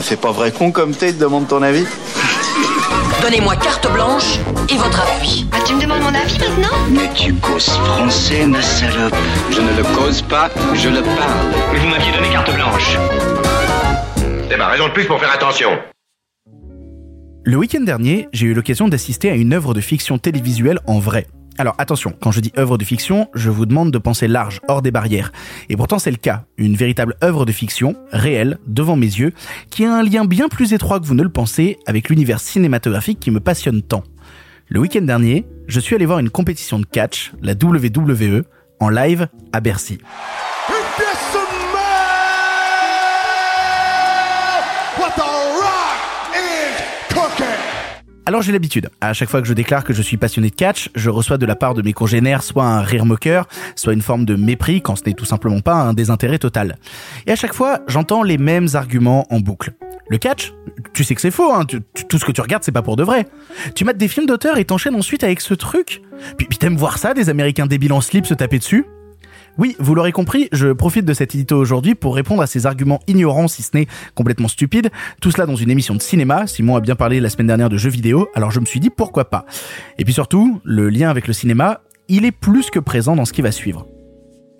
Ça fait pas vrai con comme t'es, demande ton avis Donnez-moi carte blanche et votre appui. Ah, tu me demandes mon avis maintenant Mais tu causes français, ma salope. Je ne le cause pas, je le parle. Mais vous m'aviez donné carte blanche. C'est ma raison de plus pour faire attention. Le week-end dernier, j'ai eu l'occasion d'assister à une œuvre de fiction télévisuelle en vrai. Alors attention, quand je dis œuvre de fiction, je vous demande de penser large, hors des barrières. Et pourtant c'est le cas, une véritable œuvre de fiction, réelle, devant mes yeux, qui a un lien bien plus étroit que vous ne le pensez avec l'univers cinématographique qui me passionne tant. Le week-end dernier, je suis allé voir une compétition de catch, la WWE, en live à Bercy. Alors j'ai l'habitude, à chaque fois que je déclare que je suis passionné de catch, je reçois de la part de mes congénères soit un rire moqueur, soit une forme de mépris quand ce n'est tout simplement pas un désintérêt total. Et à chaque fois, j'entends les mêmes arguments en boucle. Le catch, tu sais que c'est faux, hein, tout ce que tu regardes c'est pas pour de vrai. Tu mates des films d'auteur et t'enchaînes ensuite avec ce truc. Puis, puis t'aimes voir ça, des Américains débiles en slip se taper dessus? Oui, vous l'aurez compris, je profite de cette édito aujourd'hui pour répondre à ces arguments ignorants, si ce n'est complètement stupides. Tout cela dans une émission de cinéma. Simon a bien parlé la semaine dernière de jeux vidéo, alors je me suis dit pourquoi pas. Et puis surtout, le lien avec le cinéma, il est plus que présent dans ce qui va suivre.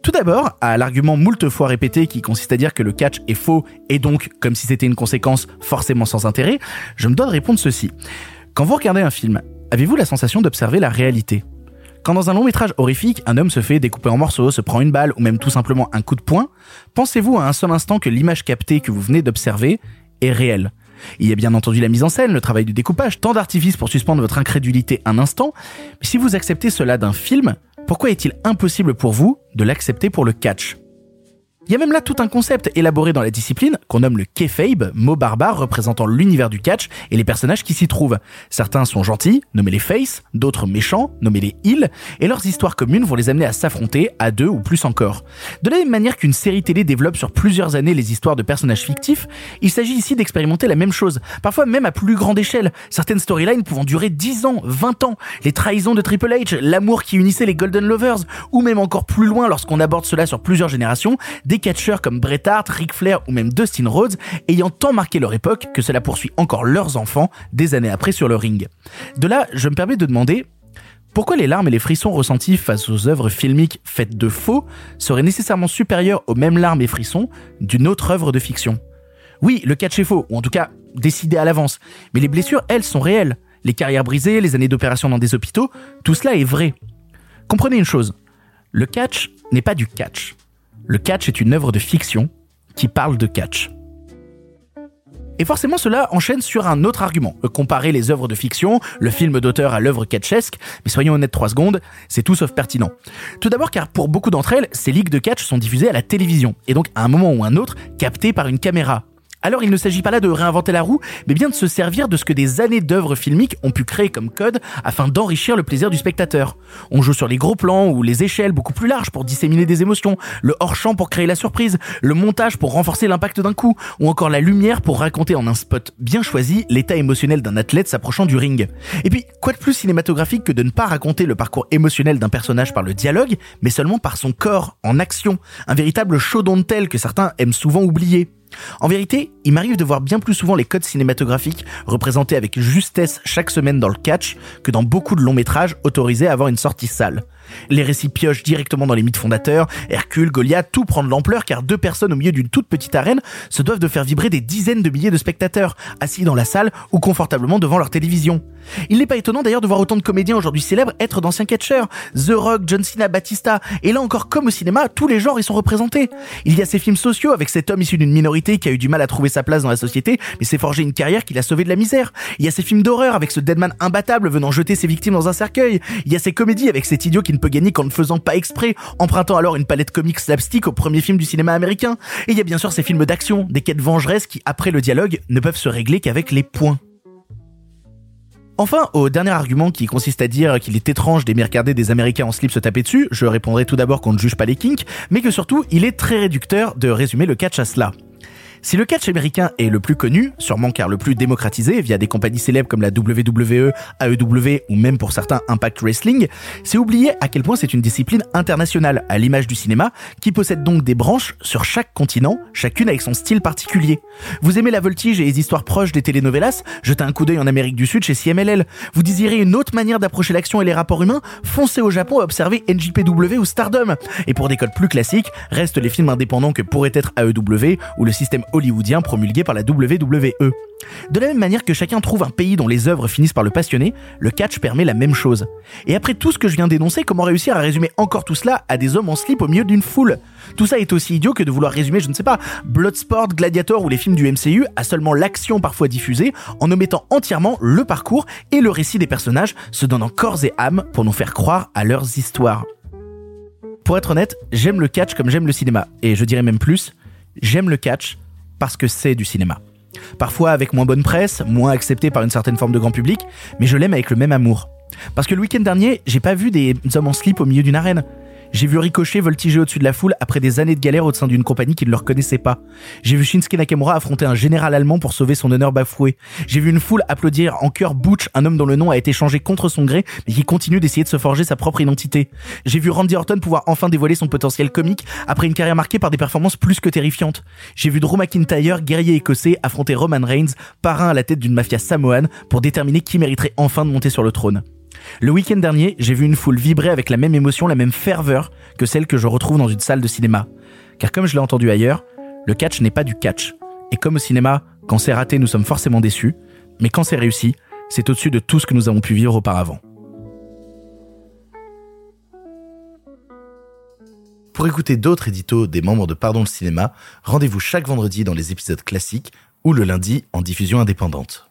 Tout d'abord, à l'argument moult fois répété qui consiste à dire que le catch est faux et donc, comme si c'était une conséquence forcément sans intérêt, je me dois de répondre ceci. Quand vous regardez un film, avez-vous la sensation d'observer la réalité? Quand dans un long métrage horrifique, un homme se fait découper en morceaux, se prend une balle ou même tout simplement un coup de poing, pensez-vous à un seul instant que l'image captée que vous venez d'observer est réelle? Il y a bien entendu la mise en scène, le travail du découpage, tant d'artifices pour suspendre votre incrédulité un instant, mais si vous acceptez cela d'un film, pourquoi est-il impossible pour vous de l'accepter pour le catch? Il y a même là tout un concept élaboré dans la discipline qu'on nomme le kayfabe, mot barbare représentant l'univers du catch et les personnages qui s'y trouvent. Certains sont gentils, nommés les face, d'autres méchants, nommés les heels, et leurs histoires communes vont les amener à s'affronter à deux ou plus encore. De la même manière qu'une série télé développe sur plusieurs années les histoires de personnages fictifs, il s'agit ici d'expérimenter la même chose, parfois même à plus grande échelle, certaines storylines pouvant durer 10 ans, 20 ans, les trahisons de Triple H, l'amour qui unissait les Golden Lovers, ou même encore plus loin lorsqu'on aborde cela sur plusieurs générations, catcheurs comme Bret Hart, Ric Flair ou même Dustin Rhodes ayant tant marqué leur époque que cela poursuit encore leurs enfants des années après sur le ring. De là, je me permets de demander pourquoi les larmes et les frissons ressentis face aux œuvres filmiques faites de faux seraient nécessairement supérieurs aux mêmes larmes et frissons d'une autre œuvre de fiction? Oui, le catch est faux, ou en tout cas décidé à l'avance, mais les blessures, elles, sont réelles. Les carrières brisées, les années d'opération dans des hôpitaux, tout cela est vrai. Comprenez une chose, le catch n'est pas du catch. Le catch est une œuvre de fiction qui parle de catch. Et forcément, cela enchaîne sur un autre argument. Comparer les œuvres de fiction, le film d'auteur à l'œuvre catchesque, mais soyons honnêtes trois secondes, c'est tout sauf pertinent. Tout d'abord car pour beaucoup d'entre elles, ces ligues de catch sont diffusées à la télévision, et donc à un moment ou un autre, captées par une caméra, alors il ne s'agit pas là de réinventer la roue, mais bien de se servir de ce que des années d'œuvres filmiques ont pu créer comme code afin d'enrichir le plaisir du spectateur. On joue sur les gros plans ou les échelles beaucoup plus larges pour disséminer des émotions, le hors-champ pour créer la surprise, le montage pour renforcer l'impact d'un coup, ou encore la lumière pour raconter en un spot bien choisi l'état émotionnel d'un athlète s'approchant du ring. Et puis, quoi de plus cinématographique que de ne pas raconter le parcours émotionnel d'un personnage par le dialogue, mais seulement par son corps, en action, un véritable show don't tell que certains aiment souvent oublier. En vérité, il m'arrive de voir bien plus souvent les codes cinématographiques représentés avec justesse chaque semaine dans le catch que dans beaucoup de longs métrages autorisés à avoir une sortie sale. Les récits piochent directement dans les mythes fondateurs, Hercule, Goliath, tout prend de l'ampleur car deux personnes au milieu d'une toute petite arène se doivent de faire vibrer des dizaines de milliers de spectateurs, assis dans la salle ou confortablement devant leur télévision. Il n'est pas étonnant d'ailleurs de voir autant de comédiens aujourd'hui célèbres être d'anciens catcheurs, The Rock, John Cena, Batista, et là encore comme au cinéma, tous les genres y sont représentés. Il y a ces films sociaux avec cet homme issu d'une minorité qui a eu du mal à trouver sa place dans la société, mais s'est forgé une carrière qui l'a sauvé de la misère. Il y a ces films d'horreur avec ce deadman imbattable venant jeter ses victimes dans un cercueil. Il y a ces comédies avec cet idiot qui ne peut gagner qu'en ne faisant pas exprès, empruntant alors une palette comique slapstick au premier film du cinéma américain. Et il y a bien sûr ces films d'action, des quêtes vengeresses qui, après le dialogue, ne peuvent se régler qu'avec les points. Enfin, au dernier argument qui consiste à dire qu'il est étrange d'aimer regarder des Américains en slip se taper dessus, je répondrai tout d'abord qu'on ne juge pas les kinks, mais que surtout, il est très réducteur de résumer le catch à cela. Si le catch américain est le plus connu, sûrement car le plus démocratisé via des compagnies célèbres comme la WWE, AEW ou même pour certains Impact Wrestling, c'est oublier à quel point c'est une discipline internationale, à l'image du cinéma, qui possède donc des branches sur chaque continent, chacune avec son style particulier. Vous aimez la voltige et les histoires proches des telenovelas? Jetez un coup d'œil en Amérique du Sud chez CMLL. Vous désirez une autre manière d'approcher l'action et les rapports humains? Foncez au Japon et observez NJPW ou Stardom. Et pour des codes plus classiques, restent les films indépendants que pourrait être AEW ou le système hollywoodien promulgué par la WWE. De la même manière que chacun trouve un pays dont les œuvres finissent par le passionner, le catch permet la même chose. Et après tout ce que je viens d'énoncer, comment réussir à résumer encore tout cela à des hommes en slip au milieu d'une foule? Tout ça est aussi idiot que de vouloir résumer, je ne sais pas, Bloodsport, Gladiator ou les films du MCU à seulement l'action parfois diffusée, en omettant entièrement le parcours et le récit des personnages, se donnant corps et âme pour nous faire croire à leurs histoires. Pour être honnête, j'aime le catch comme j'aime le cinéma, et je dirais même plus, j'aime le catch parce que c'est du cinéma. Parfois avec moins bonne presse, moins accepté par une certaine forme de grand public, mais je l'aime avec le même amour. Parce que le week-end dernier, j'ai pas vu des hommes en slip au milieu d'une arène. J'ai vu Ricochet voltiger au-dessus de la foule après des années de galère au sein d'une compagnie qui ne le reconnaissait pas. J'ai vu Shinsuke Nakamura affronter un général allemand pour sauver son honneur bafoué. J'ai vu une foule applaudir en chœur Butch, un homme dont le nom a été changé contre son gré, mais qui continue d'essayer de se forger sa propre identité. J'ai vu Randy Orton pouvoir enfin dévoiler son potentiel comique après une carrière marquée par des performances plus que terrifiantes. J'ai vu Drew McIntyre, guerrier écossais, affronter Roman Reigns, parrain à la tête d'une mafia samoane, pour déterminer qui mériterait enfin de monter sur le trône. Le week-end dernier, j'ai vu une foule vibrer avec la même émotion, la même ferveur que celle que je retrouve dans une salle de cinéma. Car comme je l'ai entendu ailleurs, le catch n'est pas du catch. Et comme au cinéma, quand c'est raté, nous sommes forcément déçus, mais quand c'est réussi, c'est au-dessus de tout ce que nous avons pu vivre auparavant. Pour écouter d'autres éditos des membres de Pardon le cinéma, rendez-vous chaque vendredi dans les épisodes classiques ou le lundi en diffusion indépendante.